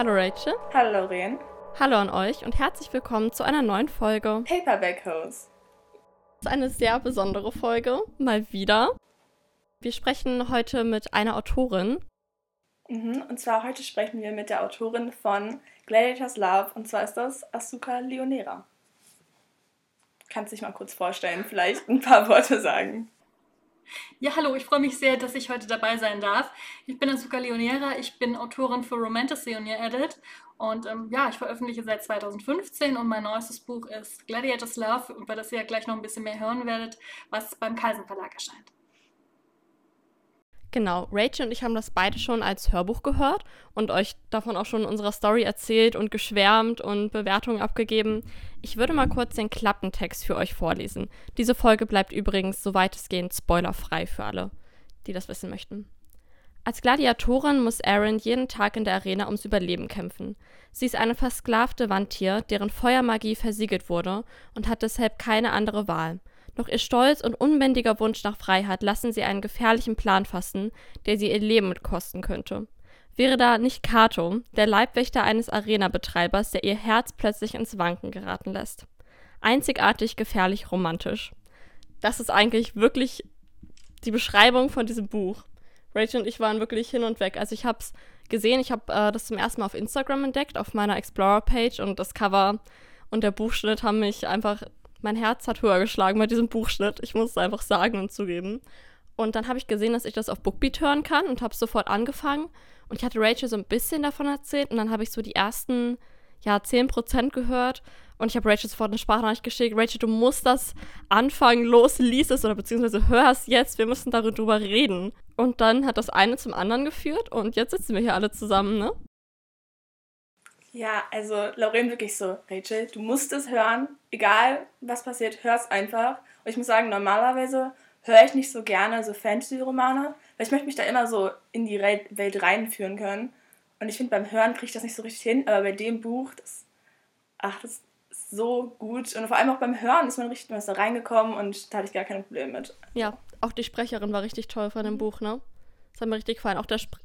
Hallo Rachel. Hallo Lorraine. Hallo an euch und herzlich willkommen zu einer neuen Folge. Paperback Hose. Das ist eine sehr besondere Folge, mal wieder. Wir sprechen heute mit einer Autorin. Mhm, und zwar heute sprechen wir mit der Autorin von Gladiators Love und zwar ist das Asuka Leonera. Kannst dich mal kurz vorstellen, vielleicht ein paar Worte sagen. Ja, hallo, ich freue mich sehr, dass ich heute dabei sein darf. Ich bin Asuka Leonera, ich bin Autorin für Romantasy on Your Edit und ähm, ja, ich veröffentliche seit 2015 und mein neuestes Buch ist Gladiators Love, über das ihr ja gleich noch ein bisschen mehr hören werdet, was beim Kaisen Verlag erscheint. Genau, Rachel und ich haben das beide schon als Hörbuch gehört und euch davon auch schon in unserer Story erzählt und geschwärmt und Bewertungen abgegeben. Ich würde mal kurz den Klappentext für euch vorlesen. Diese Folge bleibt übrigens so weitestgehend spoilerfrei für alle, die das wissen möchten. Als Gladiatorin muss Erin jeden Tag in der Arena ums Überleben kämpfen. Sie ist eine versklavte Wandtier, deren Feuermagie versiegelt wurde und hat deshalb keine andere Wahl. Doch ihr Stolz und unbändiger Wunsch nach Freiheit lassen sie einen gefährlichen Plan fassen, der sie ihr Leben kosten könnte. Wäre da nicht Kato, der Leibwächter eines Arena-Betreibers, der ihr Herz plötzlich ins Wanken geraten lässt. Einzigartig gefährlich romantisch. Das ist eigentlich wirklich die Beschreibung von diesem Buch. Rachel und ich waren wirklich hin und weg. Also ich habe es gesehen, ich habe äh, das zum ersten Mal auf Instagram entdeckt, auf meiner Explorer-Page und das Cover und der Buchschnitt haben mich einfach mein Herz hat höher geschlagen bei diesem Buchschnitt. Ich muss es einfach sagen und zugeben. Und dann habe ich gesehen, dass ich das auf Bookbeat hören kann und habe sofort angefangen. Und ich hatte Rachel so ein bisschen davon erzählt und dann habe ich so die ersten, ja, 10% gehört. Und ich habe Rachel sofort eine Sprachnachricht geschickt. Rachel, du musst das anfangen, los, lies es oder beziehungsweise hör es jetzt. Wir müssen darüber reden. Und dann hat das eine zum anderen geführt und jetzt sitzen wir hier alle zusammen, ne? Ja, also Lauren wirklich so, Rachel, du musst es hören, egal was passiert, hör es einfach. Und ich muss sagen, normalerweise höre ich nicht so gerne so Fantasy-Romane, weil ich möchte mich da immer so in die Welt reinführen können. Und ich finde, beim Hören kriege ich das nicht so richtig hin, aber bei dem Buch, das, ach, das ist so gut. Und vor allem auch beim Hören ist man richtig was da reingekommen und da hatte ich gar keine Probleme mit. Ja, auch die Sprecherin war richtig toll von dem Buch, ne? Das hat mir richtig gefallen. Auch der, Sp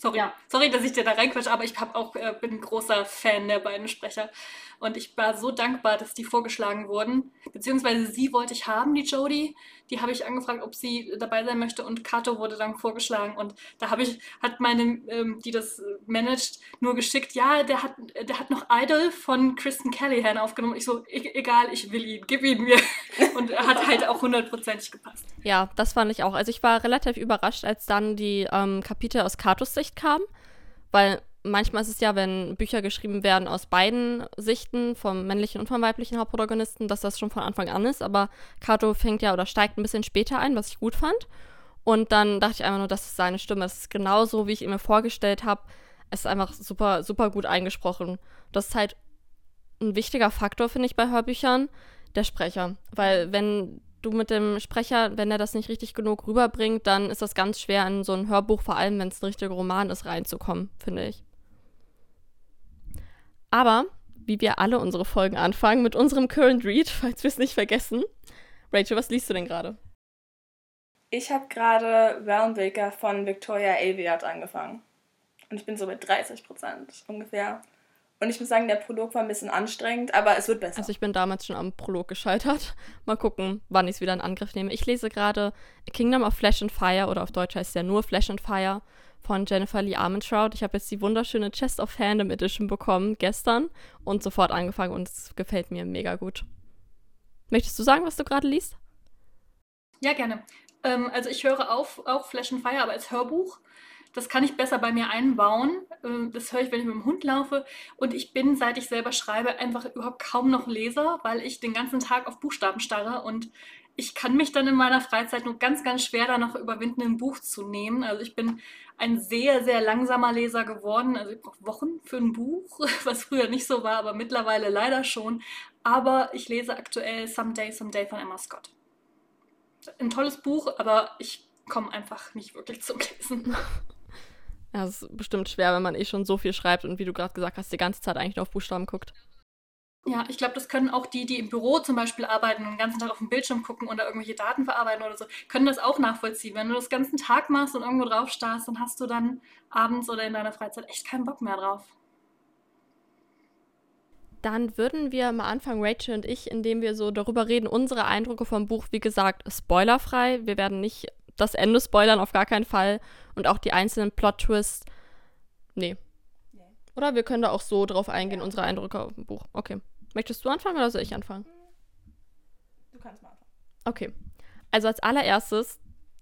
Sorry, ja. sorry, dass ich dir da reinquatsche, aber ich hab auch, äh, bin ein großer Fan der beiden Sprecher. Und ich war so dankbar, dass die vorgeschlagen wurden. Beziehungsweise sie wollte ich haben, die Jodie. Die habe ich angefragt, ob sie dabei sein möchte. Und Kato wurde dann vorgeschlagen. Und da habe ich, hat meine, ähm, die das managt, nur geschickt, ja, der hat, der hat noch Idol von Kristen Callahan aufgenommen. Ich so, e egal, ich will ihn, gib ihn mir. Und er hat halt auch hundertprozentig gepasst. Ja, das fand ich auch. Also ich war relativ überrascht, als dann die ähm, Kapitel aus Katos Sicht kamen. Weil manchmal ist es ja, wenn Bücher geschrieben werden aus beiden Sichten, vom männlichen und vom weiblichen Hauptprotagonisten, dass das schon von Anfang an ist. Aber Kato fängt ja oder steigt ein bisschen später ein, was ich gut fand. Und dann dachte ich einfach nur, das ist seine Stimme. Das ist genauso, wie ich ihn mir vorgestellt habe. Es ist einfach super, super gut eingesprochen. Das ist halt ein wichtiger Faktor, finde ich, bei Hörbüchern, der Sprecher. Weil wenn du mit dem Sprecher, wenn er das nicht richtig genug rüberbringt, dann ist das ganz schwer in so ein Hörbuch, vor allem wenn es ein richtiger Roman ist, reinzukommen, finde ich. Aber, wie wir alle unsere Folgen anfangen, mit unserem Current Read, falls wir es nicht vergessen. Rachel, was liest du denn gerade? Ich habe gerade Realmwaker von Victoria Aveyard angefangen. Und ich bin so bei 30 Prozent ungefähr. Und ich muss sagen, der Prolog war ein bisschen anstrengend, aber es wird besser. Also ich bin damals schon am Prolog gescheitert. Mal gucken, wann ich es wieder in Angriff nehme. Ich lese gerade Kingdom of Flesh and Fire, oder auf Deutsch heißt es ja nur Flesh and Fire, von Jennifer Lee Armentrout. Ich habe jetzt die wunderschöne Chest of Fandom Edition bekommen, gestern, und sofort angefangen und es gefällt mir mega gut. Möchtest du sagen, was du gerade liest? Ja, gerne. Ähm, also ich höre auf, auch Flash and Fire, aber als Hörbuch. Das kann ich besser bei mir einbauen. Ähm, das höre ich, wenn ich mit dem Hund laufe. Und ich bin, seit ich selber schreibe, einfach überhaupt kaum noch Leser, weil ich den ganzen Tag auf Buchstaben starre und ich kann mich dann in meiner Freizeit nur ganz, ganz schwer da noch überwinden, ein Buch zu nehmen. Also ich bin ein sehr, sehr langsamer Leser geworden. Also ich brauche Wochen für ein Buch, was früher nicht so war, aber mittlerweile leider schon. Aber ich lese aktuell Someday, Someday von Emma Scott. Ein tolles Buch, aber ich komme einfach nicht wirklich zum Lesen. Ja, es ist bestimmt schwer, wenn man eh schon so viel schreibt und wie du gerade gesagt hast, die ganze Zeit eigentlich nur auf Buchstaben guckt. Ja, ich glaube, das können auch die, die im Büro zum Beispiel arbeiten und den ganzen Tag auf dem Bildschirm gucken oder irgendwelche Daten verarbeiten oder so, können das auch nachvollziehen. Wenn du das ganzen Tag machst und irgendwo drauf starrst, dann hast du dann abends oder in deiner Freizeit echt keinen Bock mehr drauf. Dann würden wir mal anfangen, Rachel und ich, indem wir so darüber reden, unsere Eindrücke vom Buch, wie gesagt, spoilerfrei. Wir werden nicht das Ende spoilern, auf gar keinen Fall. Und auch die einzelnen Plot-Twists. Nee. nee. Oder wir können da auch so drauf eingehen, ja. unsere Eindrücke auf dem Buch. Okay. Möchtest du anfangen oder soll ich anfangen? Du kannst mal anfangen. Okay. Also als allererstes,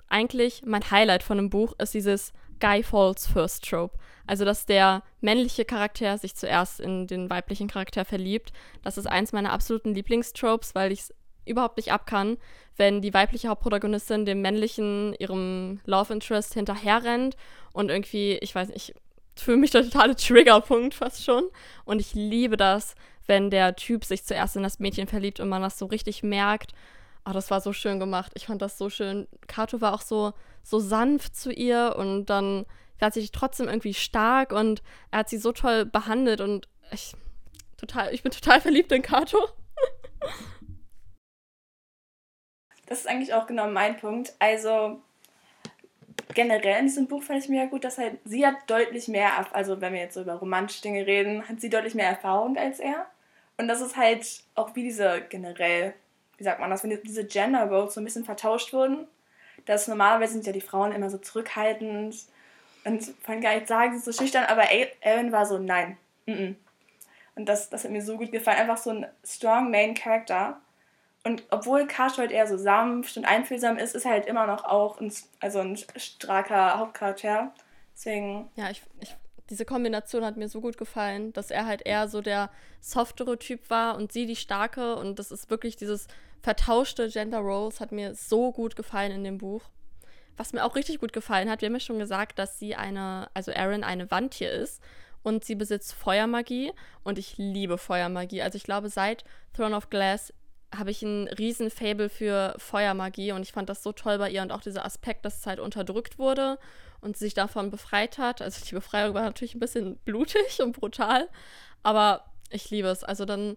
eigentlich mein Highlight von dem Buch ist dieses Guy Falls First Trope. Also, dass der männliche Charakter sich zuerst in den weiblichen Charakter verliebt. Das ist eins meiner absoluten Lieblingstropes, weil ich es überhaupt nicht abkann, wenn die weibliche Hauptprotagonistin dem männlichen, ihrem Love Interest hinterherrennt und irgendwie, ich weiß nicht, für mich der totale Triggerpunkt fast schon. Und ich liebe das, wenn der Typ sich zuerst in das Mädchen verliebt und man das so richtig merkt. Oh, das war so schön gemacht. Ich fand das so schön. Kato war auch so, so sanft zu ihr und dann war sie trotzdem irgendwie stark und er hat sie so toll behandelt und ich, total, ich bin total verliebt in Kato. Das ist eigentlich auch genau mein Punkt. Also generell in diesem Buch fand ich mega gut, dass halt sie hat deutlich mehr, also wenn wir jetzt so über romantische Dinge reden, hat sie deutlich mehr Erfahrung als er. Und das ist halt auch wie diese generell, wie sagt man das, wenn diese Gender Roles so ein bisschen vertauscht wurden. Dass normalerweise sind ja die Frauen immer so zurückhaltend und von gar nicht sagen, so schüchtern, aber Aaron war so, nein. Mm -mm. Und das, das hat mir so gut gefallen. Einfach so ein strong Main Character. Und obwohl Cartwright eher so sanft und einfühlsam ist, ist er halt immer noch auch ein, also ein starker Hauptcharakter. Deswegen. Ja, ich, ich diese Kombination hat mir so gut gefallen, dass er halt eher so der softere Typ war und sie die starke. Und das ist wirklich dieses vertauschte Gender Roles hat mir so gut gefallen in dem Buch. Was mir auch richtig gut gefallen hat, wir haben ja schon gesagt, dass sie eine, also Erin eine Wandtier ist und sie besitzt Feuermagie und ich liebe Feuermagie. Also ich glaube, seit Throne of Glass habe ich ein riesen Fable für Feuermagie und ich fand das so toll bei ihr und auch dieser Aspekt, dass es halt unterdrückt wurde und sie sich davon befreit hat. Also die Befreiung war natürlich ein bisschen blutig und brutal, aber ich liebe es. Also dann,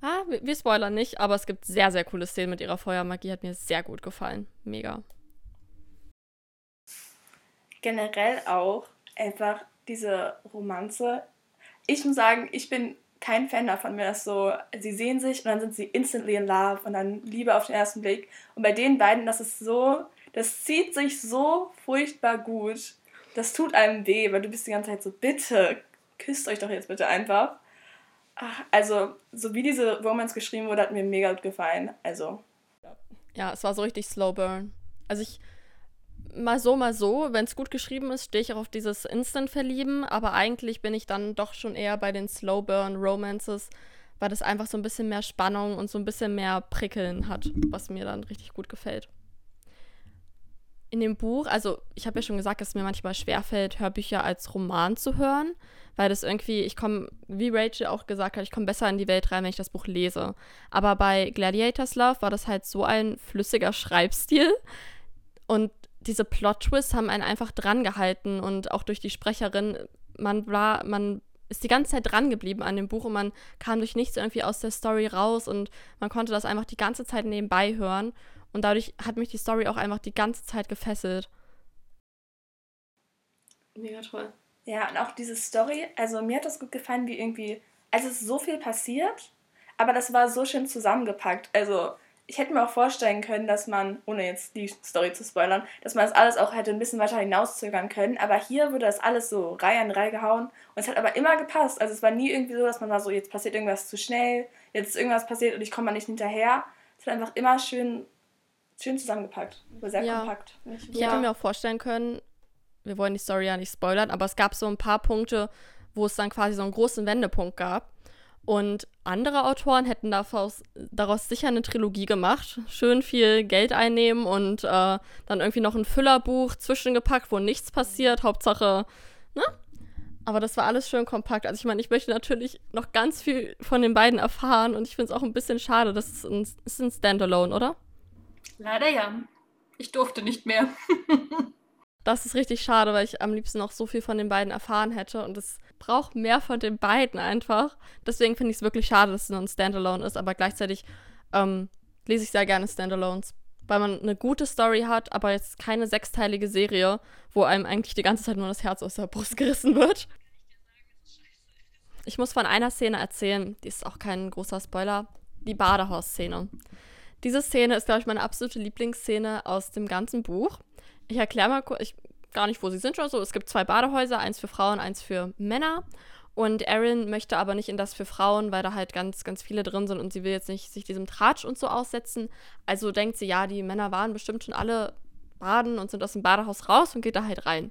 ah, wir, spoilern nicht, aber es gibt sehr, sehr coole Szenen mit ihrer Feuermagie, hat mir sehr gut gefallen. Mega. Generell auch einfach diese Romanze. Ich muss sagen, ich bin kein Fan davon, wenn das so, sie sehen sich und dann sind sie instantly in love und dann Liebe auf den ersten Blick. Und bei den beiden, das ist so, das zieht sich so furchtbar gut. Das tut einem weh, weil du bist die ganze Zeit so, bitte, küsst euch doch jetzt bitte einfach. Ach, also, so wie diese Romance geschrieben wurde, hat mir mega gut gefallen. Also. Ja, es war so richtig Slow Burn. Also ich, mal so, mal so. Wenn es gut geschrieben ist, stehe ich auch auf dieses Instant-Verlieben. Aber eigentlich bin ich dann doch schon eher bei den Slow-Burn-Romances, weil das einfach so ein bisschen mehr Spannung und so ein bisschen mehr Prickeln hat, was mir dann richtig gut gefällt. In dem Buch, also ich habe ja schon gesagt, dass es mir manchmal schwerfällt, Hörbücher als Roman zu hören, weil das irgendwie, ich komme, wie Rachel auch gesagt hat, ich komme besser in die Welt rein, wenn ich das Buch lese. Aber bei Gladiators Love war das halt so ein flüssiger Schreibstil und diese Plot-Twists haben einen einfach dran gehalten und auch durch die Sprecherin, man war, man ist die ganze Zeit dran geblieben an dem Buch und man kam durch nichts irgendwie aus der Story raus und man konnte das einfach die ganze Zeit nebenbei hören und dadurch hat mich die Story auch einfach die ganze Zeit gefesselt. Mega toll. Ja, und auch diese Story, also mir hat das gut gefallen, wie irgendwie, also es ist so viel passiert, aber das war so schön zusammengepackt. Also ich hätte mir auch vorstellen können, dass man, ohne jetzt die Story zu spoilern, dass man das alles auch hätte ein bisschen weiter hinauszögern können. Aber hier wurde das alles so Reihe an Reihe gehauen. Und es hat aber immer gepasst. Also es war nie irgendwie so, dass man war so, jetzt passiert irgendwas zu schnell, jetzt ist irgendwas passiert und ich komme mal nicht hinterher. Es hat einfach immer schön, schön zusammengepackt. Sehr ja. kompakt. Ich, ich hätte mir auch vorstellen können, wir wollen die Story ja nicht spoilern, aber es gab so ein paar Punkte, wo es dann quasi so einen großen Wendepunkt gab. Und andere Autoren hätten daraus, daraus sicher eine Trilogie gemacht, schön viel Geld einnehmen und äh, dann irgendwie noch ein Füllerbuch zwischengepackt, wo nichts passiert, Hauptsache, ne? Aber das war alles schön kompakt. Also ich meine, ich möchte natürlich noch ganz viel von den beiden erfahren und ich finde es auch ein bisschen schade, das ist ein, ist ein Standalone, oder? Leider ja. Ich durfte nicht mehr. das ist richtig schade, weil ich am liebsten noch so viel von den beiden erfahren hätte und das brauche mehr von den beiden einfach. Deswegen finde ich es wirklich schade, dass es nur ein Standalone ist, aber gleichzeitig ähm, lese ich sehr gerne Standalones, weil man eine gute Story hat, aber jetzt keine sechsteilige Serie, wo einem eigentlich die ganze Zeit nur das Herz aus der Brust gerissen wird. Ich muss von einer Szene erzählen, die ist auch kein großer Spoiler, die Badehaus-Szene. Diese Szene ist, glaube ich, meine absolute Lieblingsszene aus dem ganzen Buch. Ich erkläre mal kurz, ich gar nicht, wo sie sind oder so. Es gibt zwei Badehäuser, eins für Frauen, eins für Männer. Und Erin möchte aber nicht in das für Frauen, weil da halt ganz, ganz viele drin sind und sie will jetzt nicht sich diesem Tratsch und so aussetzen. Also denkt sie, ja, die Männer waren bestimmt schon alle baden und sind aus dem Badehaus raus und geht da halt rein.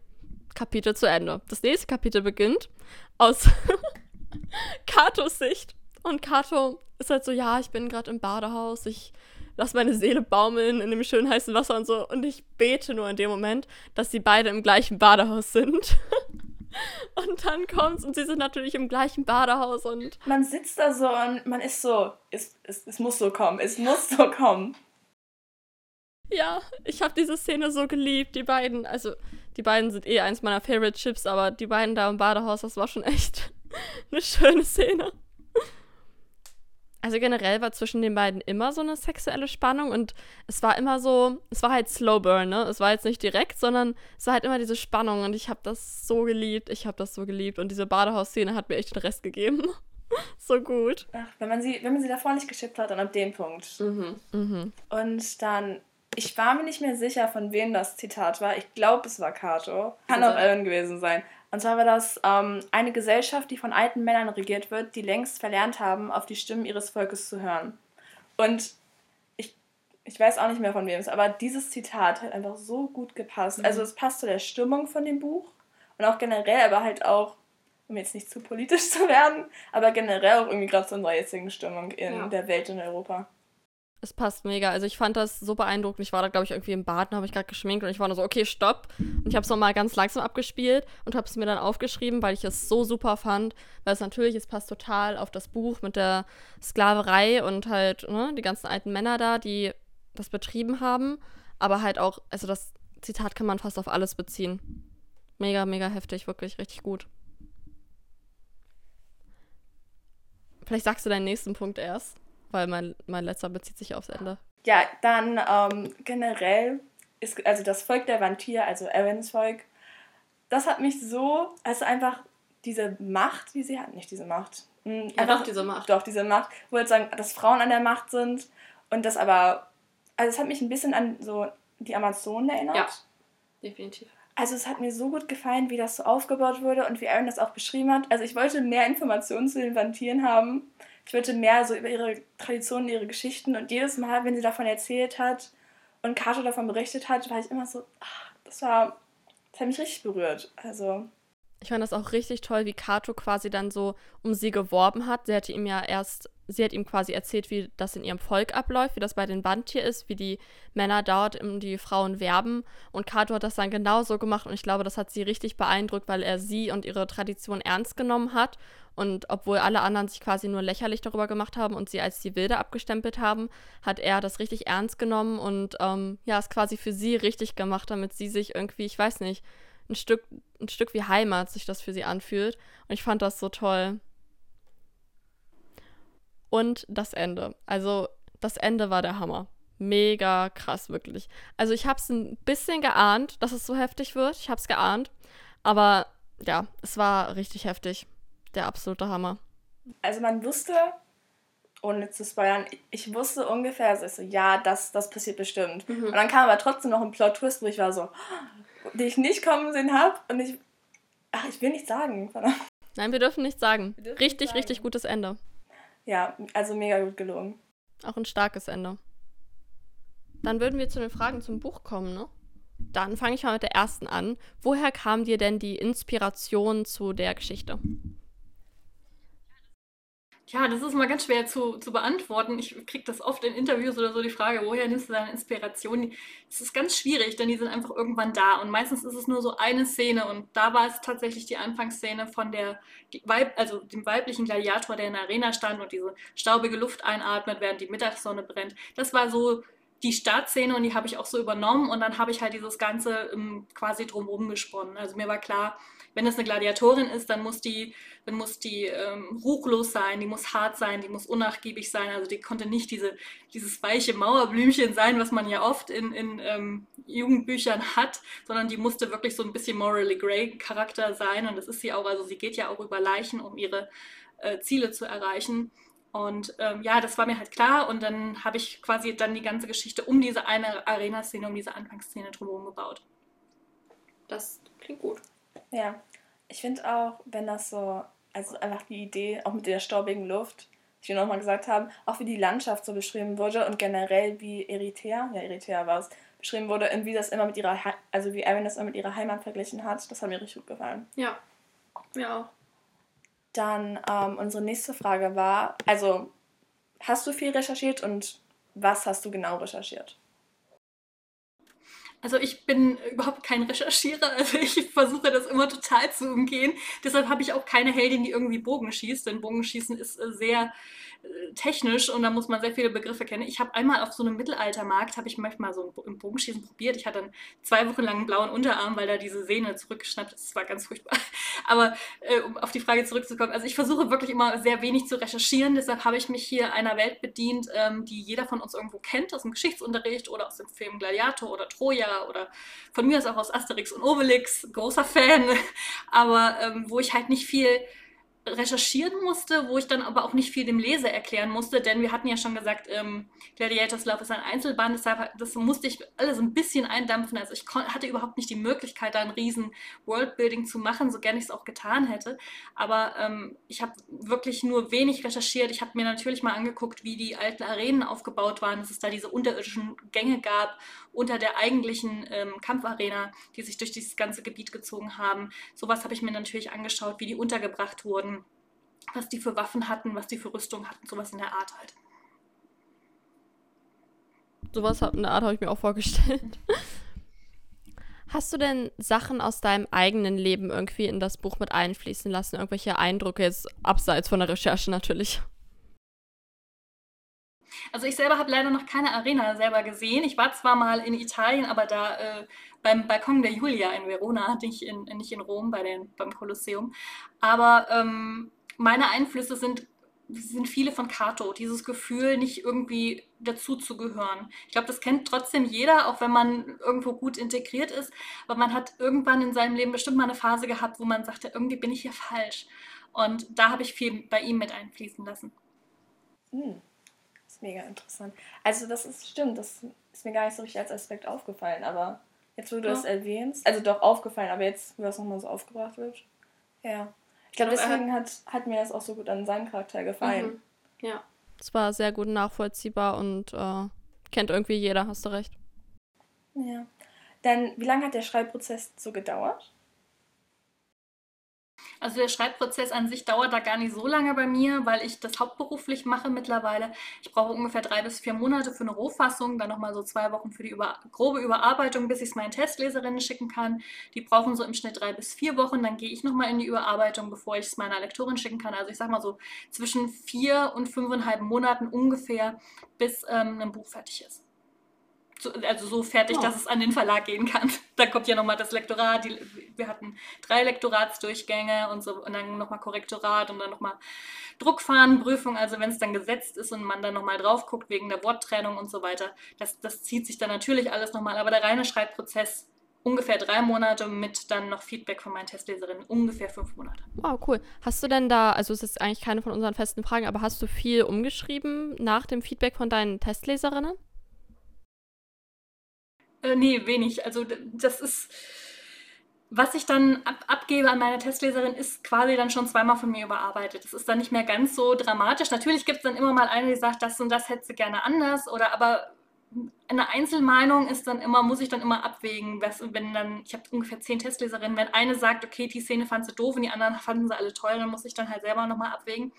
Kapitel zu Ende. Das nächste Kapitel beginnt aus Katos Sicht. Und Kato ist halt so, ja, ich bin gerade im Badehaus, ich lass meine Seele baumeln in dem schönen heißen Wasser und so. Und ich bete nur in dem Moment, dass sie beide im gleichen Badehaus sind. und dann kommt's und sie sind natürlich im gleichen Badehaus und. Man sitzt da so und man ist so, es, es, es muss so kommen, es muss so kommen. Ja, ich habe diese Szene so geliebt, die beiden. Also, die beiden sind eh eins meiner Favorite Chips, aber die beiden da im Badehaus, das war schon echt eine schöne Szene. Also generell war zwischen den beiden immer so eine sexuelle Spannung und es war immer so, es war halt Slow Burn, ne? Es war jetzt nicht direkt, sondern es war halt immer diese Spannung und ich habe das so geliebt, ich habe das so geliebt und diese Badehaus-Szene hat mir echt den Rest gegeben. so gut. Ach, wenn man sie, wenn man sie davor nicht geschippt hat, dann ab dem Punkt. Mhm. Mhm. Und dann, ich war mir nicht mehr sicher, von wem das Zitat war. Ich glaube, es war Kato. Kann auch Ellen gewesen sein. Und zwar war das ähm, eine Gesellschaft, die von alten Männern regiert wird, die längst verlernt haben, auf die Stimmen ihres Volkes zu hören. Und ich, ich weiß auch nicht mehr von wem es, ist, aber dieses Zitat hat einfach so gut gepasst. Mhm. Also es passt zu der Stimmung von dem Buch und auch generell, aber halt auch, um jetzt nicht zu politisch zu werden, aber generell auch irgendwie gerade zu unserer jetzigen Stimmung in ja. der Welt und Europa. Es passt mega. Also ich fand das so beeindruckend. Ich war da, glaube ich, irgendwie im Bad, habe ich gerade geschminkt und ich war nur so, okay, stopp. Und ich habe es nochmal ganz langsam abgespielt und habe es mir dann aufgeschrieben, weil ich es so super fand. Weil es natürlich, es passt total auf das Buch mit der Sklaverei und halt ne, die ganzen alten Männer da, die das betrieben haben. Aber halt auch, also das Zitat kann man fast auf alles beziehen. Mega, mega heftig, wirklich richtig gut. Vielleicht sagst du deinen nächsten Punkt erst weil mein, mein letzter bezieht sich aufs Ende. Ja, dann ähm, generell ist, also das Volk der Vampir, also Erins Volk, das hat mich so, also einfach diese Macht, die sie hat, nicht diese Macht. Mh, hm, ja, einfach, doch, diese Macht. Doch, diese Macht, wo jetzt sagen, dass Frauen an der Macht sind und das aber, also es hat mich ein bisschen an so die Amazonen erinnert. Ja, definitiv. Also es hat mir so gut gefallen, wie das so aufgebaut wurde und wie Aaron das auch beschrieben hat. Also ich wollte mehr Informationen zu den Vampiren haben ich wollte mehr so über ihre Traditionen, ihre Geschichten und jedes Mal, wenn sie davon erzählt hat und Kato davon berichtet hat, war ich immer so, ach, das war, das hat mich richtig berührt. Also. Ich fand das auch richtig toll, wie Kato quasi dann so um sie geworben hat. Sie hatte ihm ja erst sie hat ihm quasi erzählt, wie das in ihrem Volk abläuft, wie das bei den Bandtier ist, wie die Männer dort um die Frauen werben. Und Kato hat das dann genauso gemacht und ich glaube, das hat sie richtig beeindruckt, weil er sie und ihre Tradition ernst genommen hat. Und obwohl alle anderen sich quasi nur lächerlich darüber gemacht haben und sie als die Wilde abgestempelt haben, hat er das richtig ernst genommen und ähm, ja, es quasi für sie richtig gemacht, damit sie sich irgendwie, ich weiß nicht, ein Stück, ein Stück wie Heimat sich das für sie anfühlt. Und ich fand das so toll und das Ende. Also das Ende war der Hammer. Mega krass, wirklich. Also ich habe es ein bisschen geahnt, dass es so heftig wird. Ich habe es geahnt. Aber ja, es war richtig heftig. Der absolute Hammer. Also man wusste, ohne zu spoilern, ich wusste ungefähr, also so, ja, das, das passiert bestimmt. Mhm. Und dann kam aber trotzdem noch ein Plot-Twist, wo ich war so, den ich nicht kommen sehen habe. Und ich, ach, ich will nichts sagen. Nein, wir dürfen nichts sagen. Dürfen richtig, sagen. richtig gutes Ende. Ja, also mega gut gelungen. Auch ein starkes Ende. Dann würden wir zu den Fragen zum Buch kommen, ne? Dann fange ich mal mit der ersten an. Woher kam dir denn die Inspiration zu der Geschichte? Ja, das ist mal ganz schwer zu, zu beantworten. Ich kriege das oft in Interviews oder so die Frage, woher nimmst du deine Inspiration? Es ist ganz schwierig, denn die sind einfach irgendwann da. Und meistens ist es nur so eine Szene. Und da war es tatsächlich die Anfangsszene von der Weib, also dem weiblichen Gladiator, der in der Arena stand und diese staubige Luft einatmet, während die Mittagssonne brennt. Das war so die Startszene und die habe ich auch so übernommen. Und dann habe ich halt dieses Ganze ähm, quasi drumherum gesponnen. Also mir war klar, wenn es eine Gladiatorin ist, dann muss die, dann muss die ähm, ruchlos sein, die muss hart sein, die muss unnachgiebig sein. Also die konnte nicht diese, dieses weiche Mauerblümchen sein, was man ja oft in, in ähm, Jugendbüchern hat, sondern die musste wirklich so ein bisschen morally grey Charakter sein. Und das ist sie auch. Also sie geht ja auch über Leichen, um ihre äh, Ziele zu erreichen. Und ähm, ja, das war mir halt klar. Und dann habe ich quasi dann die ganze Geschichte um diese eine Arena-Szene, um diese Anfangsszene drumherum gebaut. Das klingt gut. Ja, ich finde auch, wenn das so, also einfach die Idee, auch mit der staubigen Luft, wie wir nochmal gesagt haben, auch wie die Landschaft so beschrieben wurde und generell wie Eritrea, ja, Eritrea war es, beschrieben wurde und wie das immer mit ihrer, also wie Erin das immer mit ihrer Heimat verglichen hat, das hat mir richtig gut gefallen. Ja, mir auch. Dann ähm, unsere nächste Frage war, also hast du viel recherchiert und was hast du genau recherchiert? Also ich bin überhaupt kein Recherchierer, also ich versuche das immer total zu umgehen. Deshalb habe ich auch keine Heldin, die irgendwie Bogen schießt, denn Bogenschießen ist äh, sehr technisch und da muss man sehr viele Begriffe kennen. Ich habe einmal auf so einem Mittelaltermarkt, habe ich manchmal so ein Bogenschießen probiert. Ich hatte dann zwei Wochen lang einen blauen Unterarm, weil da diese Sehne zurückgeschnappt ist. Das war ganz furchtbar. Aber äh, um auf die Frage zurückzukommen, also ich versuche wirklich immer sehr wenig zu recherchieren. Deshalb habe ich mich hier einer Welt bedient, ähm, die jeder von uns irgendwo kennt, aus dem Geschichtsunterricht oder aus dem Film Gladiator oder Troja oder von mir aus auch aus Asterix und Obelix. Großer Fan. Aber ähm, wo ich halt nicht viel recherchieren musste, wo ich dann aber auch nicht viel dem Leser erklären musste, denn wir hatten ja schon gesagt, ähm, Gladiators Love ist ein Einzelband, deshalb das musste ich alles ein bisschen eindampfen. Also ich hatte überhaupt nicht die Möglichkeit, da ein riesen Worldbuilding zu machen, so gerne ich es auch getan hätte. Aber ähm, ich habe wirklich nur wenig recherchiert. Ich habe mir natürlich mal angeguckt, wie die alten Arenen aufgebaut waren, dass es da diese unterirdischen Gänge gab unter der eigentlichen ähm, Kampfarena, die sich durch dieses ganze Gebiet gezogen haben. Sowas habe ich mir natürlich angeschaut, wie die untergebracht wurden, was die für Waffen hatten, was die für Rüstung hatten, sowas in der Art halt. Sowas in der Art habe ich mir auch vorgestellt. Hast du denn Sachen aus deinem eigenen Leben irgendwie in das Buch mit einfließen lassen? Irgendwelche Eindrücke, jetzt abseits von der Recherche natürlich? Also ich selber habe leider noch keine Arena selber gesehen. Ich war zwar mal in Italien, aber da äh, beim Balkon der Julia in Verona, nicht in, nicht in Rom bei den, beim Kolosseum. Aber ähm, meine Einflüsse sind, sind viele von Cato. Dieses Gefühl, nicht irgendwie dazu zu gehören. Ich glaube, das kennt trotzdem jeder, auch wenn man irgendwo gut integriert ist. Aber man hat irgendwann in seinem Leben bestimmt mal eine Phase gehabt, wo man sagte, irgendwie bin ich hier falsch. Und da habe ich viel bei ihm mit einfließen lassen. Mega interessant. Also das ist stimmt, das ist mir gar nicht so richtig als Aspekt aufgefallen, aber jetzt, wo du ja. das erwähnst, also doch aufgefallen, aber jetzt, wo das nochmal so aufgebracht wird, ja. Ich glaube, deswegen hat, hat mir das auch so gut an seinem Charakter gefallen. Mhm. Ja. Es war sehr gut nachvollziehbar und äh, kennt irgendwie jeder, hast du recht. Ja. Dann, wie lange hat der Schreibprozess so gedauert? Also der Schreibprozess an sich dauert da gar nicht so lange bei mir, weil ich das hauptberuflich mache mittlerweile. Ich brauche ungefähr drei bis vier Monate für eine Rohfassung, dann nochmal so zwei Wochen für die über grobe Überarbeitung, bis ich es meinen Testleserinnen schicken kann. Die brauchen so im Schnitt drei bis vier Wochen, dann gehe ich nochmal in die Überarbeitung, bevor ich es meiner Lektorin schicken kann. Also ich sage mal so zwischen vier und fünfeinhalb Monaten ungefähr, bis ähm, ein Buch fertig ist also so fertig, oh. dass es an den Verlag gehen kann. Da kommt ja nochmal das Lektorat. Die, wir hatten drei Lektoratsdurchgänge und so und dann nochmal Korrektorat und dann nochmal Druckfahnenprüfung. Also wenn es dann gesetzt ist und man dann nochmal drauf guckt wegen der Worttrennung und so weiter, das, das zieht sich dann natürlich alles nochmal. Aber der reine Schreibprozess ungefähr drei Monate mit dann noch Feedback von meinen Testleserinnen, ungefähr fünf Monate. Wow, cool. Hast du denn da, also es ist eigentlich keine von unseren festen Fragen, aber hast du viel umgeschrieben nach dem Feedback von deinen Testleserinnen? Äh, nee, wenig. Also das ist, was ich dann ab, abgebe an meine Testleserin, ist quasi dann schon zweimal von mir überarbeitet. Das ist dann nicht mehr ganz so dramatisch. Natürlich gibt es dann immer mal eine, die sagt, das und das hätte sie gerne anders. Oder aber eine Einzelmeinung ist dann immer, muss ich dann immer abwägen. Wenn dann, ich habe ungefähr zehn Testleserinnen, wenn eine sagt, okay, die Szene fand sie doof und die anderen fanden sie alle toll, dann muss ich dann halt selber nochmal abwägen.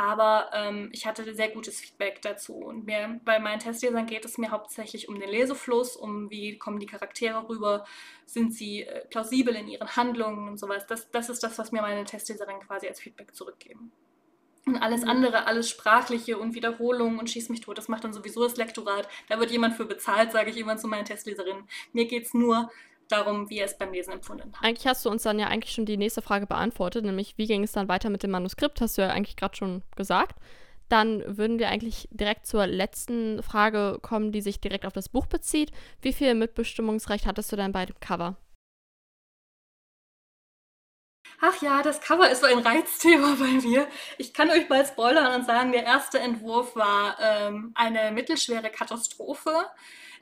Aber ähm, ich hatte sehr gutes Feedback dazu. Und mir, bei meinen Testlesern geht es mir hauptsächlich um den Lesefluss, um wie kommen die Charaktere rüber, sind sie äh, plausibel in ihren Handlungen und sowas. Das, das ist das, was mir meine Testleserinnen quasi als Feedback zurückgeben. Und alles mhm. andere, alles Sprachliche und Wiederholungen und Schieß mich tot, das macht dann sowieso das Lektorat. Da wird jemand für bezahlt, sage ich immer zu meinen Testleserinnen. Mir geht es nur darum, wie er es beim Lesen empfunden hat. Eigentlich hast du uns dann ja eigentlich schon die nächste Frage beantwortet, nämlich wie ging es dann weiter mit dem Manuskript, hast du ja eigentlich gerade schon gesagt. Dann würden wir eigentlich direkt zur letzten Frage kommen, die sich direkt auf das Buch bezieht. Wie viel Mitbestimmungsrecht hattest du denn bei dem Cover? Ach ja, das Cover ist so ein Reizthema bei mir. Ich kann euch mal spoilern und sagen, der erste Entwurf war ähm, eine mittelschwere Katastrophe.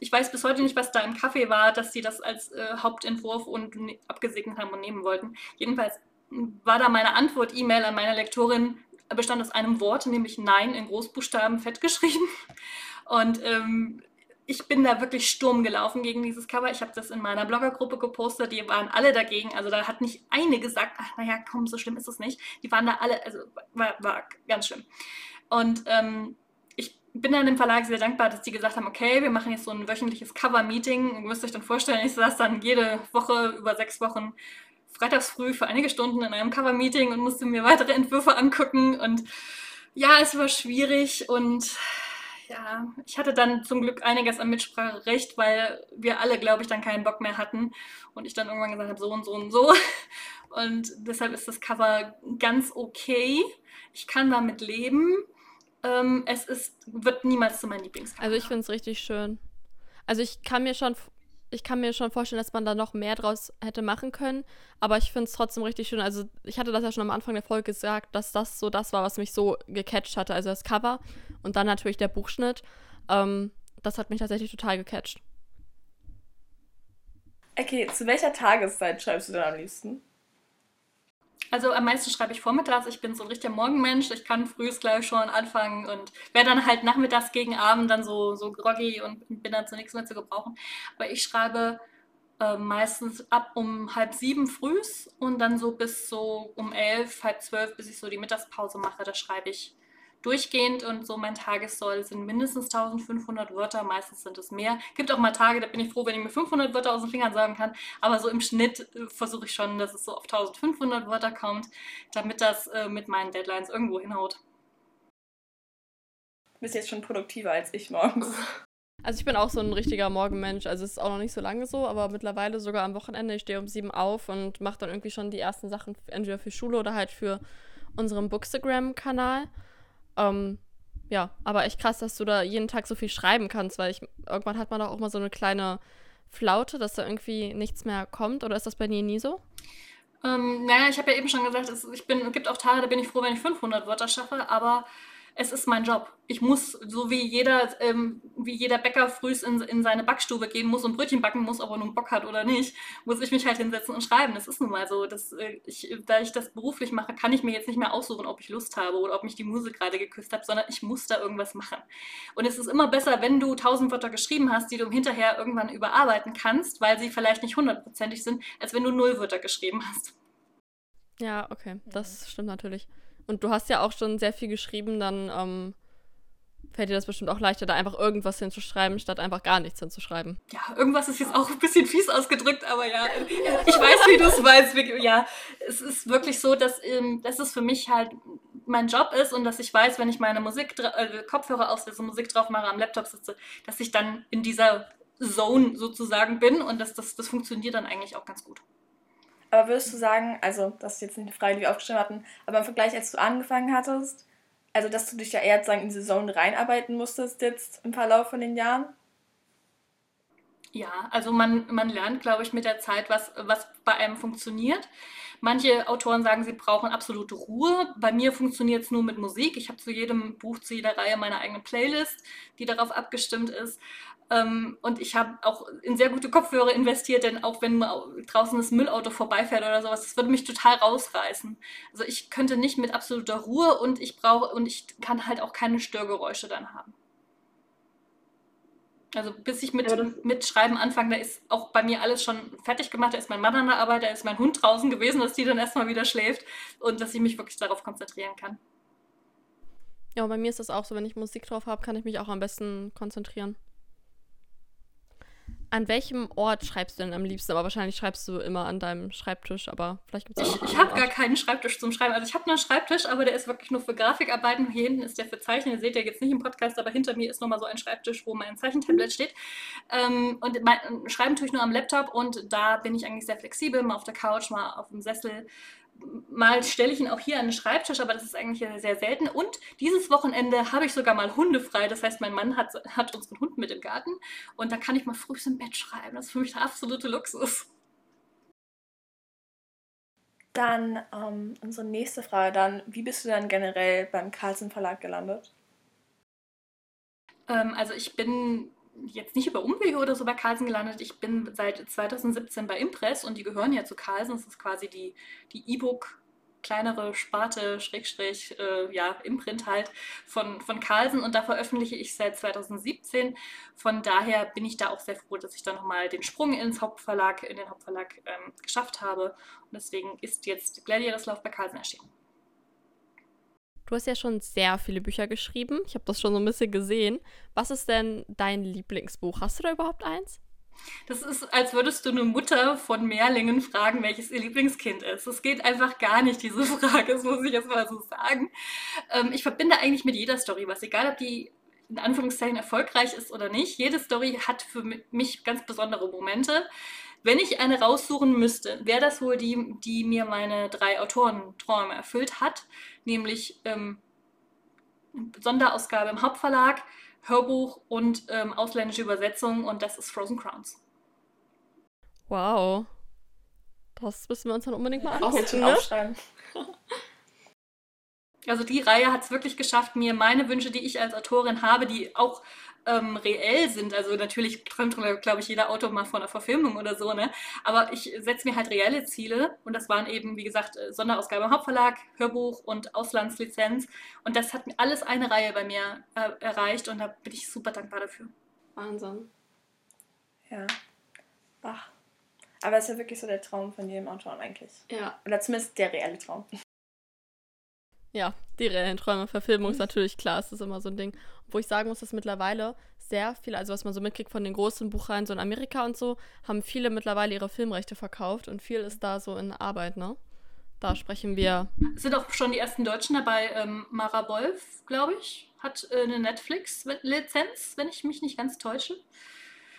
Ich weiß bis heute nicht, was da im Kaffee war, dass sie das als äh, Hauptentwurf und ne, abgesegnet haben und nehmen wollten. Jedenfalls war da meine Antwort-E-Mail an meine Lektorin, bestand aus einem Wort, nämlich Nein in Großbuchstaben fett geschrieben. Und ähm, ich bin da wirklich Sturm gelaufen gegen dieses Cover. Ich habe das in meiner Bloggergruppe gepostet, die waren alle dagegen. Also da hat nicht eine gesagt, ach naja, komm, so schlimm ist es nicht. Die waren da alle, also war, war ganz schlimm. Und ähm, bin dann dem Verlag sehr dankbar, dass die gesagt haben, okay, wir machen jetzt so ein wöchentliches Cover-Meeting. Ihr müsst euch dann vorstellen, ich saß dann jede Woche über sechs Wochen freitags früh für einige Stunden in einem Cover-Meeting und musste mir weitere Entwürfe angucken. Und ja, es war schwierig und ja, ich hatte dann zum Glück einiges an Mitspracherecht, weil wir alle, glaube ich, dann keinen Bock mehr hatten und ich dann irgendwann gesagt habe, so und so und so. Und deshalb ist das Cover ganz okay. Ich kann damit leben. Ähm, es ist, wird niemals zu meinem Lieblingscover. Also ich finde es richtig schön. Also ich kann mir schon ich kann mir schon vorstellen, dass man da noch mehr draus hätte machen können. Aber ich finde es trotzdem richtig schön. Also, ich hatte das ja schon am Anfang der Folge gesagt, dass das so das war, was mich so gecatcht hatte. Also das Cover und dann natürlich der Buchschnitt. Ähm, das hat mich tatsächlich total gecatcht. Okay, zu welcher Tageszeit schreibst du denn am liebsten? Also am meisten schreibe ich vormittags. Ich bin so ein richtiger Morgenmensch. Ich kann frühs gleich schon anfangen und werde dann halt nachmittags gegen Abend dann so, so groggy und bin dann zu nichts mehr zu gebrauchen. Aber ich schreibe äh, meistens ab um halb sieben frühs und dann so bis so um elf, halb zwölf, bis ich so die Mittagspause mache. Da schreibe ich durchgehend und so mein Tagessoll sind mindestens 1500 Wörter, meistens sind es mehr. Gibt auch mal Tage, da bin ich froh, wenn ich mir 500 Wörter aus den Fingern sagen kann, aber so im Schnitt äh, versuche ich schon, dass es so auf 1500 Wörter kommt, damit das äh, mit meinen Deadlines irgendwo hinhaut. Du bist jetzt schon produktiver als ich morgens. Also ich bin auch so ein richtiger Morgenmensch. Also es ist auch noch nicht so lange so, aber mittlerweile sogar am Wochenende. Ich stehe um sieben auf und mache dann irgendwie schon die ersten Sachen entweder für Schule oder halt für unseren Bookstagram-Kanal. Ähm, ja, aber echt krass, dass du da jeden Tag so viel schreiben kannst, weil ich irgendwann hat man doch auch mal so eine kleine Flaute, dass da irgendwie nichts mehr kommt. Oder ist das bei dir nie so? Ähm, naja, ich habe ja eben schon gesagt, es, ich bin, es gibt auch Tage, da bin ich froh, wenn ich 500 Wörter schaffe, aber es ist mein Job. Ich muss, so wie jeder, ähm, wie jeder Bäcker frühs in, in seine Backstube gehen muss und Brötchen backen muss, ob er nun Bock hat oder nicht, muss ich mich halt hinsetzen und schreiben. Das ist nun mal so. Das, äh, ich, da ich das beruflich mache, kann ich mir jetzt nicht mehr aussuchen, ob ich Lust habe oder ob mich die Muse gerade geküsst hat, sondern ich muss da irgendwas machen. Und es ist immer besser, wenn du tausend Wörter geschrieben hast, die du hinterher irgendwann überarbeiten kannst, weil sie vielleicht nicht hundertprozentig sind, als wenn du null Wörter geschrieben hast. Ja, okay, das stimmt natürlich. Und du hast ja auch schon sehr viel geschrieben, dann ähm, fällt dir das bestimmt auch leichter, da einfach irgendwas hinzuschreiben, statt einfach gar nichts hinzuschreiben. Ja, irgendwas ist jetzt auch ein bisschen fies ausgedrückt, aber ja, ich weiß, wie du es weißt. Ja, es ist wirklich so, dass, ähm, dass es für mich halt mein Job ist und dass ich weiß, wenn ich meine Musik, äh, Kopfhörer aufsetze, Musik drauf mache, am Laptop sitze, dass ich dann in dieser Zone sozusagen bin und dass das, das funktioniert dann eigentlich auch ganz gut. Aber würdest du sagen, also das ist jetzt nicht eine Frage, die wir aufgeschrieben hatten, aber im Vergleich, als du angefangen hattest, also dass du dich ja eher sagen, in diese Zone reinarbeiten musstest jetzt im Verlauf von den Jahren? Ja, also man, man lernt, glaube ich, mit der Zeit, was, was bei einem funktioniert. Manche Autoren sagen, sie brauchen absolute Ruhe. Bei mir funktioniert es nur mit Musik. Ich habe zu jedem Buch, zu jeder Reihe meine eigene Playlist, die darauf abgestimmt ist. Ähm, und ich habe auch in sehr gute Kopfhörer investiert, denn auch wenn draußen das Müllauto vorbeifährt oder sowas, das würde mich total rausreißen. Also ich könnte nicht mit absoluter Ruhe und ich brauche und ich kann halt auch keine Störgeräusche dann haben. Also bis ich mit, ja, mit Schreiben anfange, da ist auch bei mir alles schon fertig gemacht. Da ist mein Mann an der Arbeit, da ist mein Hund draußen gewesen, dass die dann erstmal wieder schläft und dass ich mich wirklich darauf konzentrieren kann. Ja, bei mir ist das auch so, wenn ich Musik drauf habe, kann ich mich auch am besten konzentrieren. An welchem Ort schreibst du denn am liebsten? Aber wahrscheinlich schreibst du immer an deinem Schreibtisch, aber vielleicht gibt es auch. Ich, ich habe gar keinen Schreibtisch zum Schreiben. Also ich habe nur einen Schreibtisch, aber der ist wirklich nur für Grafikarbeiten. Hier hinten ist der für Zeichnen. Ihr seht ja jetzt nicht im Podcast, aber hinter mir ist nochmal so ein Schreibtisch, wo mein Zeichentablet steht. Ähm, und mein, Schreiben tue ich nur am Laptop und da bin ich eigentlich sehr flexibel, mal auf der Couch, mal auf dem Sessel mal stelle ich ihn auch hier an den Schreibtisch, aber das ist eigentlich sehr selten. Und dieses Wochenende habe ich sogar mal Hunde frei. Das heißt, mein Mann hat, hat unseren Hund mit im Garten und da kann ich mal früh im Bett schreiben. Das ist für mich der absolute Luxus. Dann ähm, unsere nächste Frage dann, wie bist du dann generell beim Carlsen Verlag gelandet? Ähm, also ich bin jetzt nicht über Umwege oder so bei Carlsen gelandet. Ich bin seit 2017 bei Impress und die gehören ja zu Carlsen. Das ist quasi die, E-Book kleinere Sparte, Schrägstrich, äh, ja, Imprint halt von, von Carlsen und da veröffentliche ich seit 2017. Von daher bin ich da auch sehr froh, dass ich da nochmal den Sprung ins Hauptverlag, in den Hauptverlag ähm, geschafft habe. Und deswegen ist jetzt Gladiators Love bei Carlsen erschienen. Du hast ja schon sehr viele Bücher geschrieben. Ich habe das schon so ein bisschen gesehen. Was ist denn dein Lieblingsbuch? Hast du da überhaupt eins? Das ist, als würdest du eine Mutter von Mehrlingen fragen, welches ihr Lieblingskind ist. Das geht einfach gar nicht, diese Frage. Das muss ich jetzt mal so sagen. Ähm, ich verbinde eigentlich mit jeder Story was. Egal, ob die in Anführungszeichen erfolgreich ist oder nicht. Jede Story hat für mich ganz besondere Momente. Wenn ich eine raussuchen müsste, wäre das wohl die, die mir meine drei Autorenträume erfüllt hat, nämlich ähm, Sonderausgabe im Hauptverlag, Hörbuch und ähm, ausländische Übersetzung und das ist Frozen Crowns. Wow. Das müssen wir uns dann unbedingt mal angucken. Ne? Aufschreiben. Also die Reihe hat es wirklich geschafft, mir meine Wünsche, die ich als Autorin habe, die auch ähm, reell sind. Also natürlich träumt, glaube ich, jeder Autor mal von einer Verfilmung oder so, ne? Aber ich setze mir halt reelle Ziele und das waren eben, wie gesagt, äh, Sonderausgabe im Hauptverlag, Hörbuch und Auslandslizenz. Und das hat alles eine Reihe bei mir äh, erreicht und da bin ich super dankbar dafür. Wahnsinn. Ja. Ach. Aber es ist ja wirklich so der Traum von jedem Autor eigentlich. Ja. Oder zumindest der reelle Traum. Ja, die reellen Träume, Verfilmung ist mhm. natürlich klar, es ist immer so ein Ding. Wo ich sagen muss, dass mittlerweile sehr viele, also was man so mitkriegt von den großen Buchreihen so in Amerika und so, haben viele mittlerweile ihre Filmrechte verkauft und viel ist da so in Arbeit, ne? Da sprechen wir. Es sind auch schon die ersten Deutschen dabei. Ähm, Mara Wolf, glaube ich, hat äh, eine Netflix-Lizenz, wenn ich mich nicht ganz täusche.